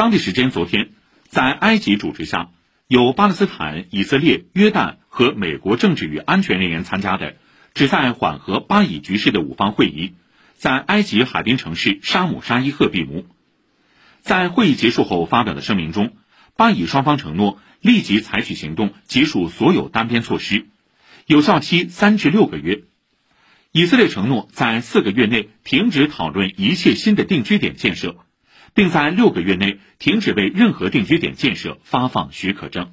当地时间昨天，在埃及主持下，由巴勒斯坦、以色列、约旦和美国政治与安全人员参加的，旨在缓和巴以局势的五方会议，在埃及海滨城市沙姆沙伊赫闭幕。在会议结束后发表的声明中，巴以双方承诺立即采取行动结束所有单边措施，有效期三至六个月。以色列承诺在四个月内停止讨论一切新的定居点建设，并在六个月内停止为任何定居点建设发放许可证。